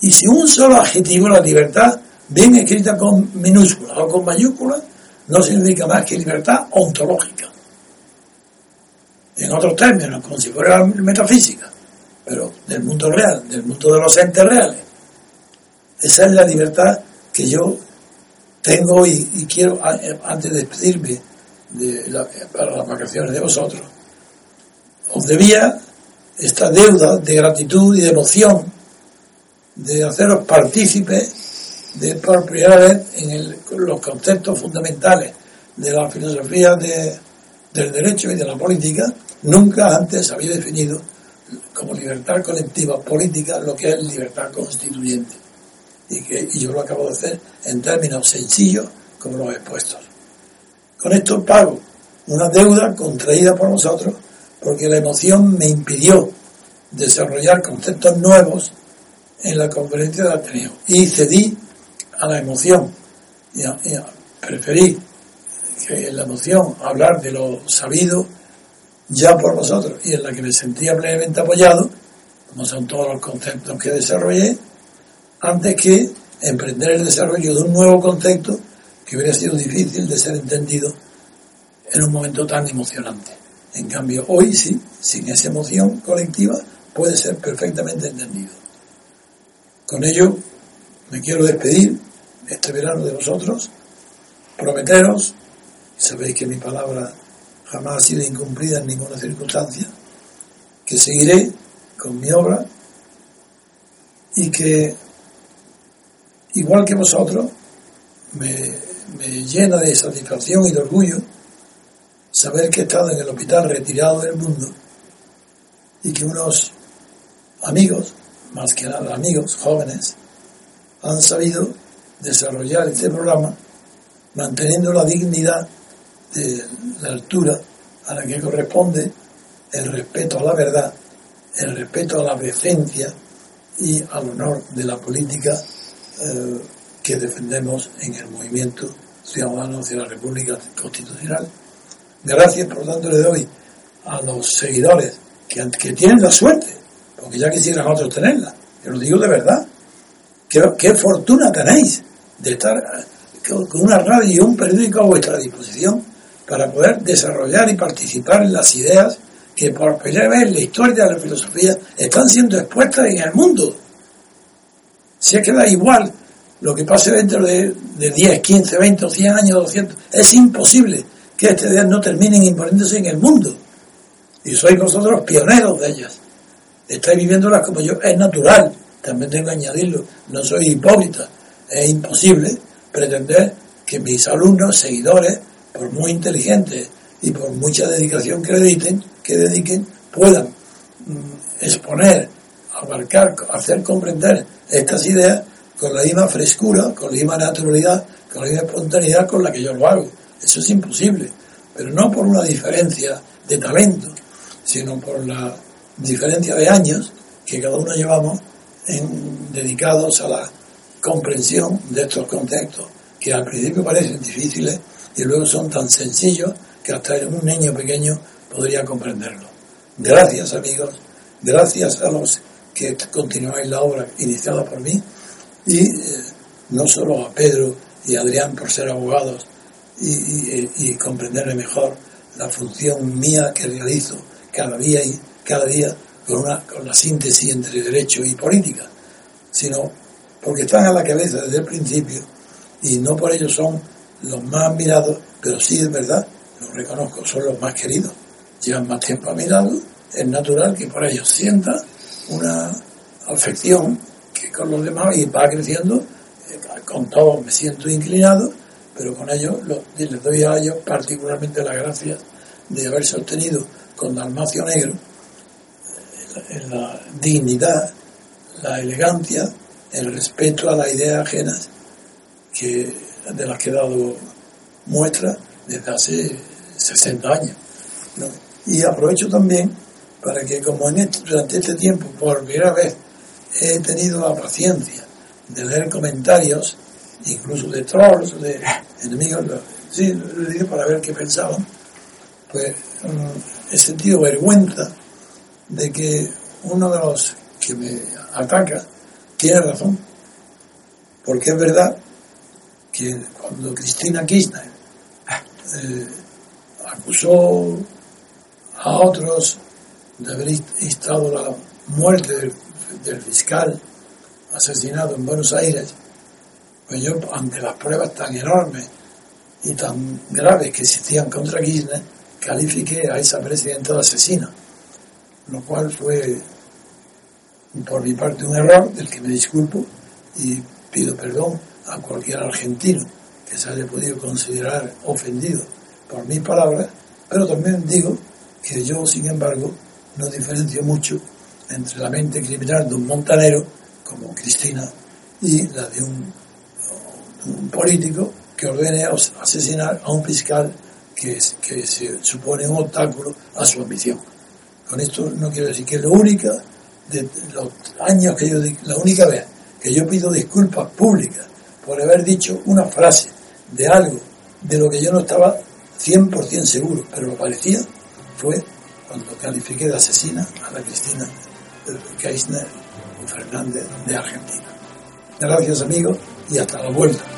Y sin un solo adjetivo, la libertad, bien escrita con minúsculas o con mayúsculas, no significa más que libertad ontológica. En otros términos, como si fuera metafísica, pero del mundo real, del mundo de los entes reales. Esa es la libertad que yo tengo y, quiero, antes de despedirme para las vacaciones de vosotros, os debía esta deuda de gratitud y de emoción de haceros partícipes de por primera vez en los conceptos fundamentales de la filosofía del derecho y de la política, nunca antes había definido como libertad colectiva política lo que es libertad constituyente. Y que yo lo acabo de hacer en términos sencillos como los expuestos. Con esto pago una deuda contraída por vosotros porque la emoción me impidió desarrollar conceptos nuevos en la conferencia de Ateneo. Y cedí a la emoción y, preferí que la emoción hablar de lo sabido ya por vosotros y en la que me sentía plenamente apoyado, como son todos los conceptos que desarrollé, antes que emprender el desarrollo de un nuevo concepto que hubiera sido difícil de ser entendido en un momento tan emocionante. En cambio, hoy sí, sin esa emoción colectiva, puede ser perfectamente entendido. Con ello, me quiero despedir este verano de vosotros, prometeros, sabéis que mi palabra jamás ha sido incumplida en ninguna circunstancia, que seguiré con mi obra y que igual que vosotros, me, llena de satisfacción y de orgullo saber que he estado en el hospital retirado del mundo y que unos amigos, más que nada amigos jóvenes, han sabido desarrollar este programa manteniendo la dignidad de la altura a la que corresponde el respeto a la verdad, el respeto a la decencia y al honor de la política eh, que defendemos en el movimiento ciudadano hacia la República Constitucional. Gracias, por tanto, le doy a los seguidores que, que tienen la suerte, porque ya quisieran otros tenerla, yo lo digo de verdad. Qué, qué fortuna tenéis de estar eh, con una radio y un periódico a vuestra disposición para poder desarrollar y participar en las ideas que por primera vez en la historia de la filosofía están siendo expuestas en el mundo si es que da igual lo que pase dentro de, 10, 15, 20 o 100 años, 200, es imposible que estas ideas no terminen imponiéndose en el mundo. Y sois vosotros pioneros de ellas. Estáis viviéndolas como yo, es natural, también tengo que añadirlo, no soy hipócrita, es imposible pretender que mis alumnos, seguidores, por muy inteligentes y por mucha dedicación que dediquen, que dediquen puedan mm, exponer, abarcar, hacer comprender estas ideas con la misma frescura, con la misma naturalidad, con la misma espontaneidad con la que yo lo hago. Eso es imposible, pero no por una diferencia de talento, sino por la diferencia de años que cada uno llevamos en, dedicados a la, comprensión de estos conceptos que al principio parecen difíciles y luego son tan sencillos que hasta un niño pequeño podría comprenderlo. Gracias amigos, gracias a los que continuáis la obra iniciada por mí y eh, no solo a Pedro y a Adrián por ser abogados y, y, comprenderme mejor la función mía que realizo cada día y cada día con, una, con la síntesis entre derecho y política, sino porque están a la cabeza desde el principio y no por ello son los más admirados, pero sí es verdad, lo reconozco, son los más queridos. Llevan más tiempo a mi lado, es natural que por ellos sienta una afección con los demás y va creciendo, eh, con todos me siento inclinado, pero con ellos les doy a ellos particularmente las gracias de haber sostenido con Dalmacio Negro eh, la dignidad, la elegancia, el respeto a las ideas ajenas que, de las que he dado muestra desde hace 60 años. Y aprovecho también para que como en este, durante este tiempo por primera vez he tenido la paciencia de leer comentarios, incluso de trolls, de enemigos, sí, para ver qué pensaban, pues mm, he sentido vergüenza de que uno de los que me ataca tiene razón, porque es verdad que cuando Cristina Kirchner eh, acusó a otros de haber instado la muerte del, fiscal asesinado en Buenos Aires, pues yo, ante las pruebas tan enormes y tan graves que existían contra Kirchner, califiqué a esa presidenta de asesina, lo cual fue por mi parte un error del que me disculpo y pido perdón a cualquier argentino que se haya podido considerar ofendido por mis palabras, pero también digo que yo, sin embargo, no diferencio mucho entre la mente criminal de un montanero, como Cristina, y la de un, político que ordene asesinar a un fiscal que, se supone un obstáculo a su ambición. Con esto no quiero decir que es la única de los años que yo, la única vez que yo pido disculpas públicas por haber dicho una frase de algo de lo que yo no estaba 100% seguro, pero lo parecía, fue cuando califiqué de asesina a la Cristina Kirchner Fernández de Argentina. Gracias amigos y hasta la vuelta.